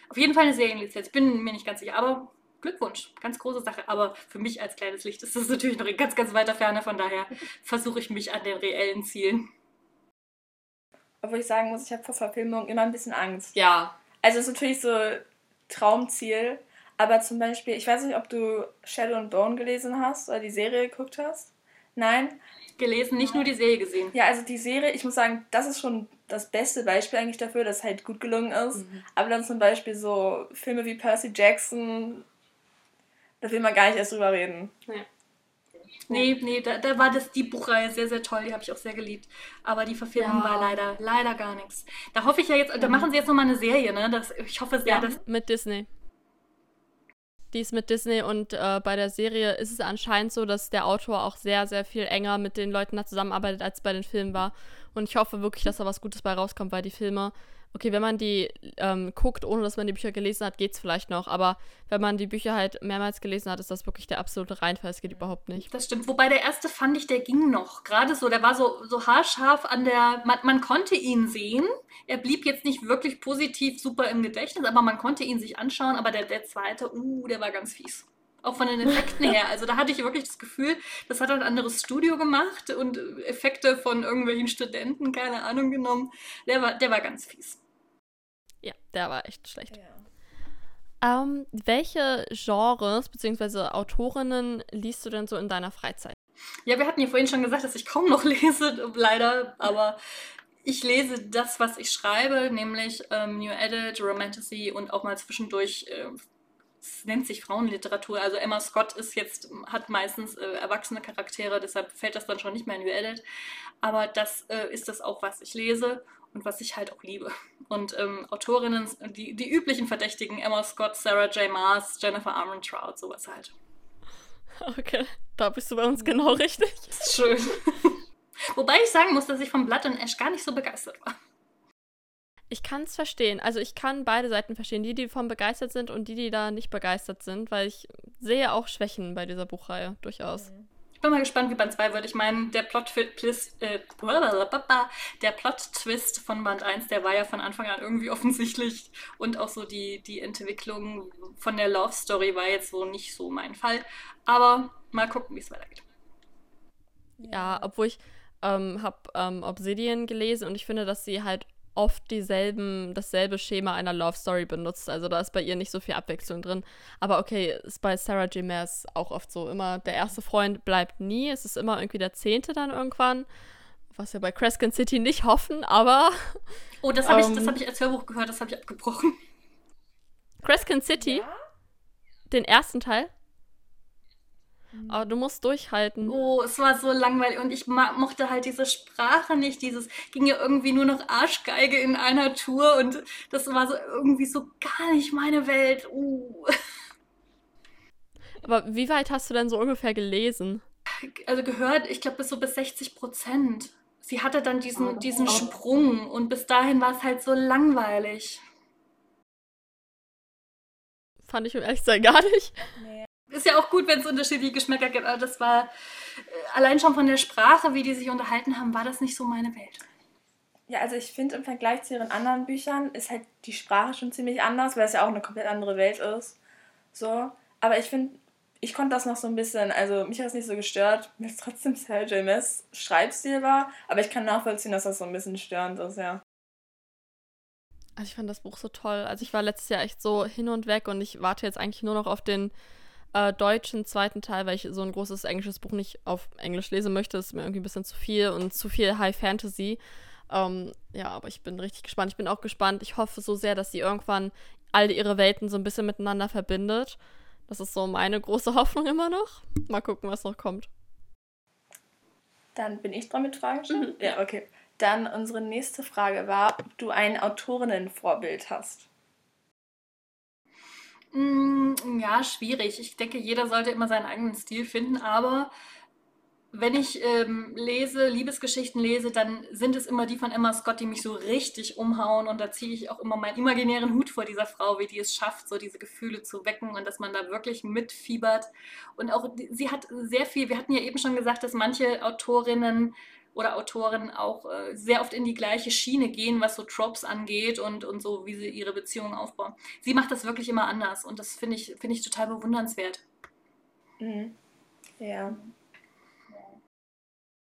Auf jeden Fall eine Serienlizenz. Ich bin mir nicht ganz sicher, aber Glückwunsch, ganz große Sache. Aber für mich als kleines Licht ist das natürlich noch in ganz, ganz weiter Ferne. Von daher versuche ich mich an den reellen Zielen. Obwohl ich sagen muss, ich habe vor Verfilmung immer ein bisschen Angst. Ja. Also es ist natürlich so Traumziel. Aber zum Beispiel, ich weiß nicht, ob du Shadow and Bone gelesen hast oder die Serie geguckt hast. Nein? Gelesen, nicht nur die Serie gesehen. Ja, also die Serie, ich muss sagen, das ist schon das beste Beispiel eigentlich dafür, dass es halt gut gelungen ist. Mhm. Aber dann zum Beispiel so Filme wie Percy Jackson, da will man gar nicht erst drüber reden. Nee. Nee, nee, da, da war das, die Buchreihe sehr, sehr toll, die habe ich auch sehr geliebt. Aber die Verfilmung ja. war leider, leider gar nichts. Da hoffe ich ja jetzt, mhm. da machen sie jetzt nochmal eine Serie, ne? Das, ich hoffe sehr, ja, dass. Mit Disney. Die ist mit Disney und äh, bei der Serie ist es anscheinend so, dass der Autor auch sehr, sehr viel enger mit den Leuten da zusammenarbeitet, als bei den Filmen war. Und ich hoffe wirklich, dass da was Gutes bei rauskommt, weil die Filme okay, wenn man die ähm, guckt, ohne dass man die Bücher gelesen hat, geht es vielleicht noch. Aber wenn man die Bücher halt mehrmals gelesen hat, ist das wirklich der absolute Reinfall. Es geht überhaupt nicht. Das stimmt. Wobei der erste fand ich, der ging noch. Gerade so, der war so, so haarscharf an der. Man, man konnte ihn sehen. Er blieb jetzt nicht wirklich positiv super im Gedächtnis, aber man konnte ihn sich anschauen. Aber der, der zweite, uh, der war ganz fies. Auch von den Effekten her. Also da hatte ich wirklich das Gefühl, das hat ein anderes Studio gemacht und Effekte von irgendwelchen Studenten, keine Ahnung, genommen. Der war, der war ganz fies. Ja, der war echt schlecht. Ja. Ähm, welche Genres bzw. Autorinnen liest du denn so in deiner Freizeit? Ja, wir hatten ja vorhin schon gesagt, dass ich kaum noch lese, leider, aber ich lese das, was ich schreibe, nämlich ähm, New Edit, Romantasy und auch mal zwischendurch äh, es nennt sich Frauenliteratur. Also Emma Scott ist jetzt, hat meistens äh, erwachsene Charaktere, deshalb fällt das dann schon nicht mehr in New Edit. Aber das äh, ist das auch, was ich lese und was ich halt auch liebe. Und ähm, Autorinnen, die, die üblichen Verdächtigen, Emma Scott, Sarah J. Maas, Jennifer Armentrout, sowas halt. Okay, da bist du bei uns genau richtig. Schön. Wobei ich sagen muss, dass ich von Blood and Ash gar nicht so begeistert war. Ich kann es verstehen. Also ich kann beide Seiten verstehen. Die, die davon begeistert sind und die, die da nicht begeistert sind, weil ich sehe auch Schwächen bei dieser Buchreihe durchaus. Mhm. Ich bin mal gespannt, wie Band 2 wird. Ich meine, der Plot-Twist äh, der Plot -Twist von Band 1, der war ja von Anfang an irgendwie offensichtlich. Und auch so die, die Entwicklung von der Love Story war jetzt so nicht so mein Fall. Aber mal gucken, wie es weitergeht. Ja, obwohl ich ähm, habe ähm, Obsidian gelesen und ich finde, dass sie halt oft dieselben, dasselbe Schema einer Love Story benutzt. Also da ist bei ihr nicht so viel Abwechslung drin. Aber okay, ist bei Sarah J. Maas auch oft so. Immer der erste Freund bleibt nie. Es ist immer irgendwie der zehnte dann irgendwann. Was wir bei Crescent City nicht hoffen, aber. Oh, das habe ich, ähm, hab ich als Hörbuch gehört, das habe ich abgebrochen. Crescent City? Ja? Den ersten Teil? Mhm. Aber du musst durchhalten. Oh, es war so langweilig und ich mochte halt diese Sprache nicht. Dieses ging ja irgendwie nur noch Arschgeige in einer Tour und das war so irgendwie so gar nicht meine Welt. Uh. Aber wie weit hast du denn so ungefähr gelesen? Also gehört, ich glaube bis so bis 60 Prozent. Sie hatte dann diesen, oh, diesen oh. Sprung und bis dahin war es halt so langweilig. Fand ich um ehrlich gar nicht. Nee. Ist ja auch gut, wenn es unterschiedliche Geschmäcker gibt, aber das war äh, allein schon von der Sprache, wie die sich unterhalten haben, war das nicht so meine Welt. Ja, also ich finde im Vergleich zu ihren anderen Büchern ist halt die Sprache schon ziemlich anders, weil es ja auch eine komplett andere Welt ist. So. Aber ich finde, ich konnte das noch so ein bisschen, also mich hat es nicht so gestört, mir ist trotzdem J. Maas Schreibstil war, aber ich kann nachvollziehen, dass das so ein bisschen störend ist, ja. Also ich fand das Buch so toll. Also ich war letztes Jahr echt so hin und weg und ich warte jetzt eigentlich nur noch auf den äh, deutschen zweiten Teil, weil ich so ein großes englisches Buch nicht auf Englisch lesen möchte. Das ist mir irgendwie ein bisschen zu viel und zu viel High Fantasy. Ähm, ja, aber ich bin richtig gespannt. Ich bin auch gespannt. Ich hoffe so sehr, dass sie irgendwann all ihre Welten so ein bisschen miteinander verbindet. Das ist so meine große Hoffnung immer noch. Mal gucken, was noch kommt. Dann bin ich dran mit Fragen. Mhm. Ja, okay. Dann unsere nächste Frage war, ob du ein Autorinnenvorbild hast. Mm, ja, schwierig. Ich denke, jeder sollte immer seinen eigenen Stil finden, aber wenn ich ähm, lese, Liebesgeschichten lese, dann sind es immer die von Emma Scott, die mich so richtig umhauen und da ziehe ich auch immer meinen imaginären Hut vor dieser Frau, wie die es schafft, so diese Gefühle zu wecken und dass man da wirklich mitfiebert. Und auch sie hat sehr viel, wir hatten ja eben schon gesagt, dass manche Autorinnen oder Autoren auch äh, sehr oft in die gleiche Schiene gehen, was so Tropes angeht und, und so, wie sie ihre Beziehungen aufbauen. Sie macht das wirklich immer anders und das finde ich, find ich total bewundernswert. Mhm. Ja.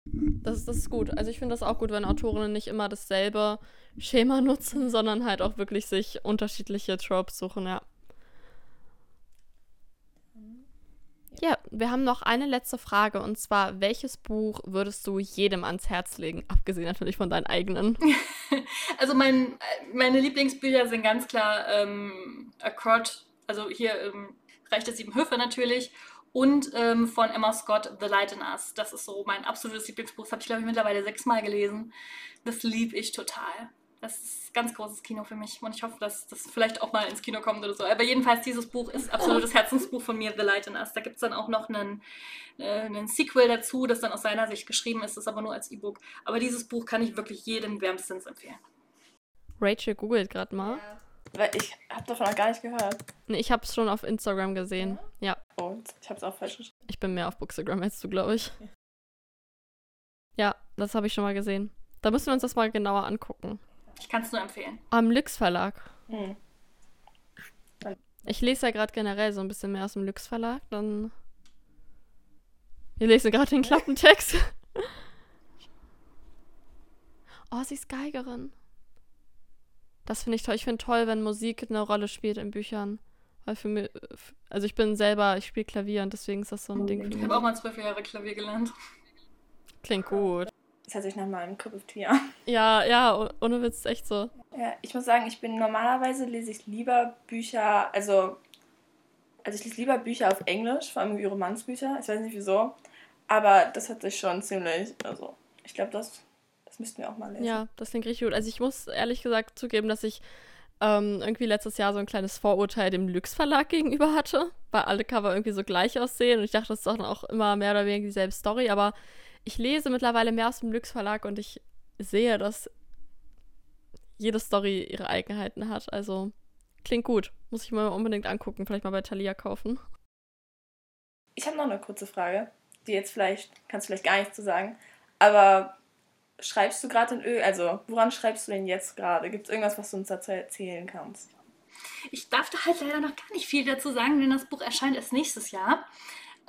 Das, das ist gut. Also ich finde das auch gut, wenn Autorinnen nicht immer dasselbe Schema nutzen, sondern halt auch wirklich sich unterschiedliche Tropes suchen, ja. Ja, wir haben noch eine letzte Frage und zwar, welches Buch würdest du jedem ans Herz legen, abgesehen natürlich von deinen eigenen? Also mein, meine Lieblingsbücher sind ganz klar ähm, Accord, also hier ähm, Reich sieben Höfe natürlich und ähm, von Emma Scott The Light in Us. Das ist so mein absolutes Lieblingsbuch. Das habe ich, glaube ich, mittlerweile sechsmal gelesen. Das liebe ich total. Das ist ganz großes Kino für mich und ich hoffe, dass das vielleicht auch mal ins Kino kommt oder so. Aber jedenfalls, dieses Buch ist absolutes Herzensbuch von mir, The Light in Us. Da gibt es dann auch noch einen, äh, einen Sequel dazu, das dann aus seiner Sicht geschrieben ist, das aber nur als E-Book. Aber dieses Buch kann ich wirklich jedem wärmstens empfehlen. Rachel googelt gerade mal. Ja. Weil ich habe davon noch gar nicht gehört. Nee, ich habe es schon auf Instagram gesehen. Ja. ja. Oh, ich habe es auch falsch geschrieben. Ich bin mehr auf Bookstagram als du, glaube ich. Ja, ja das habe ich schon mal gesehen. Da müssen wir uns das mal genauer angucken. Ich kann es nur empfehlen. Am Lux Verlag. Hm. Ich lese ja gerade generell so ein bisschen mehr aus dem Lux Verlag. Dann. Wir lesen gerade den Klappentext. oh, sie ist Geigerin. Das finde ich toll. Ich finde toll, wenn Musik eine Rolle spielt in Büchern. Weil für mich, also ich bin selber, ich spiele Klavier und deswegen ist das so ein Ding. Ich habe auch mal zwölf Jahre Klavier gelernt. Klingt gut. Das hört sich nach meinem Cup of Tea Ja, ja, ohne Witz, echt so. Ja, ich muss sagen, ich bin normalerweise lese ich lieber Bücher, also, also ich lese lieber Bücher auf Englisch, vor allem wie Romansbücher. Ich weiß nicht wieso. Aber das hat sich schon ziemlich, also ich glaube, das, das müssten wir auch mal lesen. Ja, das klingt richtig gut. Also ich muss ehrlich gesagt zugeben, dass ich ähm, irgendwie letztes Jahr so ein kleines Vorurteil dem Lux Verlag gegenüber hatte, weil alle Cover irgendwie so gleich aussehen und ich dachte, das ist doch auch immer mehr oder weniger dieselbe Story, aber ich lese mittlerweile mehr aus dem Lux Verlag und ich sehe, dass jede Story ihre Eigenheiten hat. Also klingt gut. Muss ich mal unbedingt angucken, vielleicht mal bei Thalia kaufen. Ich habe noch eine kurze Frage, die jetzt vielleicht, kannst du vielleicht gar nichts zu sagen, aber schreibst du gerade in Öl, also woran schreibst du denn jetzt gerade? Gibt es irgendwas, was du uns dazu erzählen kannst? Ich darf da halt leider noch gar nicht viel dazu sagen, denn das Buch erscheint erst nächstes Jahr.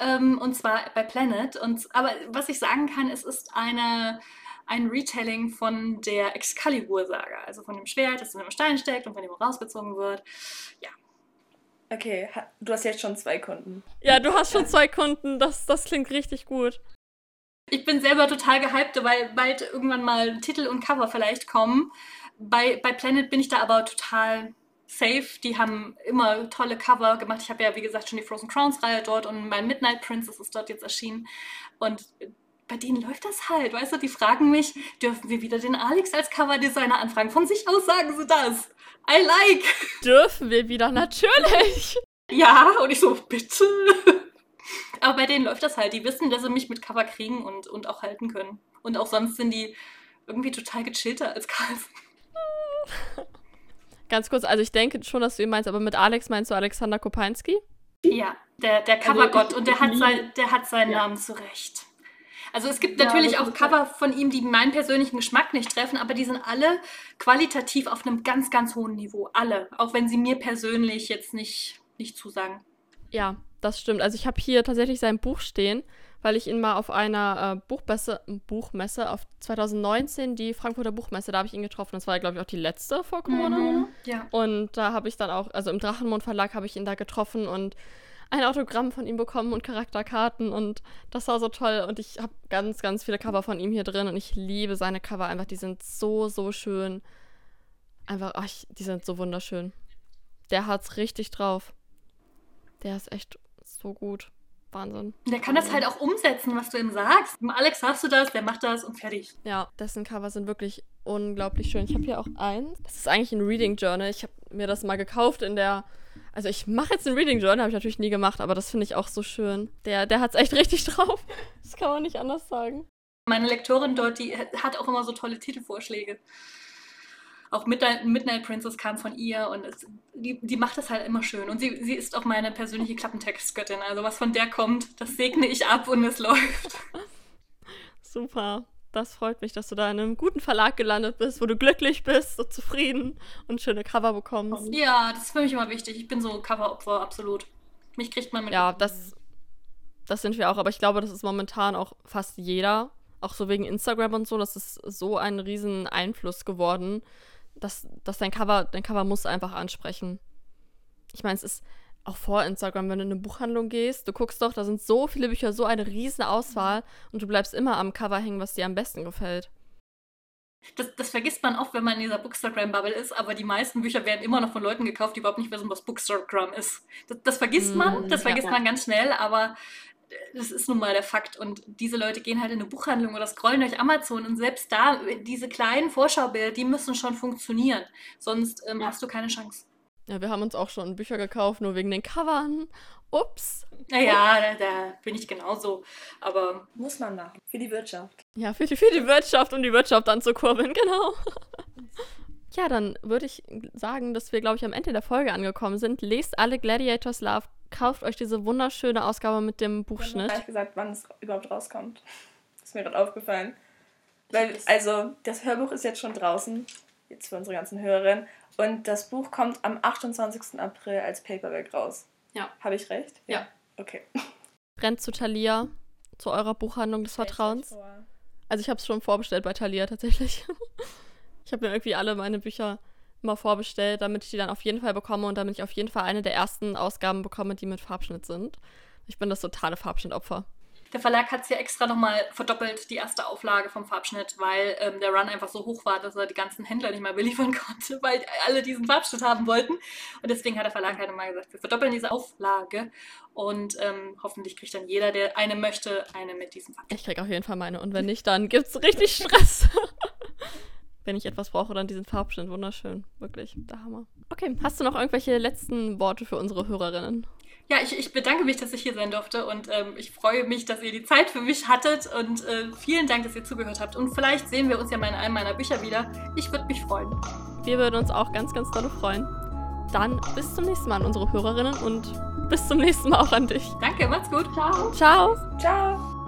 Ähm, und zwar bei Planet. Und, aber was ich sagen kann, es ist eine, ein Retelling von der Excalibur-Saga. Also von dem Schwert, das in einem Stein steckt und von dem rausgezogen wird. Ja. Okay, du hast jetzt schon zwei Kunden. Ja, du hast schon zwei Kunden. Das, das klingt richtig gut. Ich bin selber total gehypt, weil bald irgendwann mal Titel und Cover vielleicht kommen. Bei, bei Planet bin ich da aber total safe. Die haben immer tolle Cover gemacht. Ich habe ja, wie gesagt, schon die Frozen Crowns-Reihe dort und mein Midnight Princess ist dort jetzt erschienen. Und bei denen läuft das halt, weißt du? Die fragen mich, dürfen wir wieder den Alex als Coverdesigner anfragen? Von sich aus sagen sie das. I like. Dürfen wir wieder? Natürlich. Ja, und ich so, bitte. Aber bei denen läuft das halt. Die wissen, dass sie mich mit Cover kriegen und, und auch halten können. Und auch sonst sind die irgendwie total gechillter als Carlsen. Ganz kurz, also ich denke schon, dass du ihn meinst, aber mit Alex meinst du Alexander Kopinski? Ja, der, der also Covergott also und der hat, sein, der hat seinen ja. Namen zurecht. Also es gibt ja, natürlich auch Cover von ihm, die meinen persönlichen Geschmack nicht treffen, aber die sind alle qualitativ auf einem ganz, ganz hohen Niveau. Alle. Auch wenn sie mir persönlich jetzt nicht, nicht zusagen. Ja, das stimmt. Also ich habe hier tatsächlich sein Buch stehen weil ich ihn mal auf einer äh, Buchmesse, Buchmesse auf 2019, die Frankfurter Buchmesse, da habe ich ihn getroffen. Das war, glaube ich, auch die letzte vor Corona. Mhm, ja. Und da habe ich dann auch, also im Drachenmond Verlag habe ich ihn da getroffen und ein Autogramm von ihm bekommen und Charakterkarten und das war so toll und ich habe ganz, ganz viele Cover von ihm hier drin und ich liebe seine Cover einfach, die sind so, so schön. Einfach, ach, die sind so wunderschön. Der hat's richtig drauf. Der ist echt so gut. Wahnsinn. Der kann das halt auch umsetzen, was du ihm sagst. Alex, hast du das, der macht das und fertig. Ja, dessen Cover sind wirklich unglaublich schön. Ich habe hier auch eins. Das ist eigentlich ein Reading Journal. Ich habe mir das mal gekauft in der. Also ich mache jetzt ein Reading Journal, habe ich natürlich nie gemacht, aber das finde ich auch so schön. Der, der hat es echt richtig drauf. Das kann man nicht anders sagen. Meine Lektorin dort, die hat auch immer so tolle Titelvorschläge auch Midnight, Midnight Princess kam von ihr und es, die, die macht das halt immer schön. Und sie, sie ist auch meine persönliche Klappentextgöttin. Also was von der kommt, das segne ich ab und es läuft. Super. Das freut mich, dass du da in einem guten Verlag gelandet bist, wo du glücklich bist, so zufrieden und schöne Cover bekommst. Ja, das ist für mich immer wichtig. Ich bin so Coveropfer, absolut. Mich kriegt man mit. Ja, das, das sind wir auch. Aber ich glaube, das ist momentan auch fast jeder. Auch so wegen Instagram und so. Das ist so ein riesen Einfluss geworden dass, dass dein Cover, dein Cover muss einfach ansprechen. Ich meine, es ist auch vor Instagram, wenn du in eine Buchhandlung gehst, du guckst doch, da sind so viele Bücher, so eine riesen Auswahl und du bleibst immer am Cover hängen, was dir am besten gefällt. Das, das vergisst man oft, wenn man in dieser Bookstagram-Bubble ist, aber die meisten Bücher werden immer noch von Leuten gekauft, die überhaupt nicht wissen, was Bookstagram ist. Das, das vergisst man, mm, das vergisst ja. man ganz schnell, aber das ist nun mal der Fakt. Und diese Leute gehen halt in eine Buchhandlung oder scrollen durch Amazon und selbst da, diese kleinen Vorschaubilder, die müssen schon funktionieren. Sonst ähm, hast du keine Chance. Ja, wir haben uns auch schon Bücher gekauft, nur wegen den Covern. Ups. Naja, da, da bin ich genauso. Aber. Muss man machen. Für die Wirtschaft. Ja, für die, für die Wirtschaft, um die Wirtschaft anzukurbeln, genau. Ja, dann würde ich sagen, dass wir, glaube ich, am Ende der Folge angekommen sind. Lest alle Gladiators Love kauft euch diese wunderschöne Ausgabe mit dem Buchschnitt. Ich habe gesagt, wann es überhaupt rauskommt. Ist mir gerade aufgefallen. Weil, also, das Hörbuch ist jetzt schon draußen, jetzt für unsere ganzen Hörerinnen. Und das Buch kommt am 28. April als Paperback raus. Ja. Habe ich recht? Ja. ja. Okay. Brennt zu Thalia, zu eurer Buchhandlung des Vertrauens. Also ich habe es schon vorbestellt bei Thalia tatsächlich. ich habe mir irgendwie alle meine Bücher mal vorbestellt, damit ich die dann auf jeden Fall bekomme und damit ich auf jeden Fall eine der ersten Ausgaben bekomme, die mit Farbschnitt sind. Ich bin das totale Farbschnittopfer. Der Verlag hat es ja extra nochmal verdoppelt, die erste Auflage vom Farbschnitt, weil ähm, der Run einfach so hoch war, dass er die ganzen Händler nicht mehr beliefern konnte, weil alle diesen Farbschnitt haben wollten. Und deswegen hat der Verlag halt nochmal gesagt, wir verdoppeln diese Auflage und ähm, hoffentlich kriegt dann jeder, der eine möchte, eine mit diesem Farbschnitt. Ich krieg auf jeden Fall meine und wenn nicht, dann gibt es richtig Stress. wenn ich etwas brauche, dann diesen Farbschnitt. Wunderschön. Wirklich, der Hammer. Okay, hast du noch irgendwelche letzten Worte für unsere Hörerinnen? Ja, ich, ich bedanke mich, dass ich hier sein durfte und ähm, ich freue mich, dass ihr die Zeit für mich hattet und äh, vielen Dank, dass ihr zugehört habt. Und vielleicht sehen wir uns ja mal in einem meiner Bücher wieder. Ich würde mich freuen. Wir würden uns auch ganz, ganz doll freuen. Dann bis zum nächsten Mal an unsere Hörerinnen und bis zum nächsten Mal auch an dich. Danke, macht's gut. Ciao. Ciao. Ciao.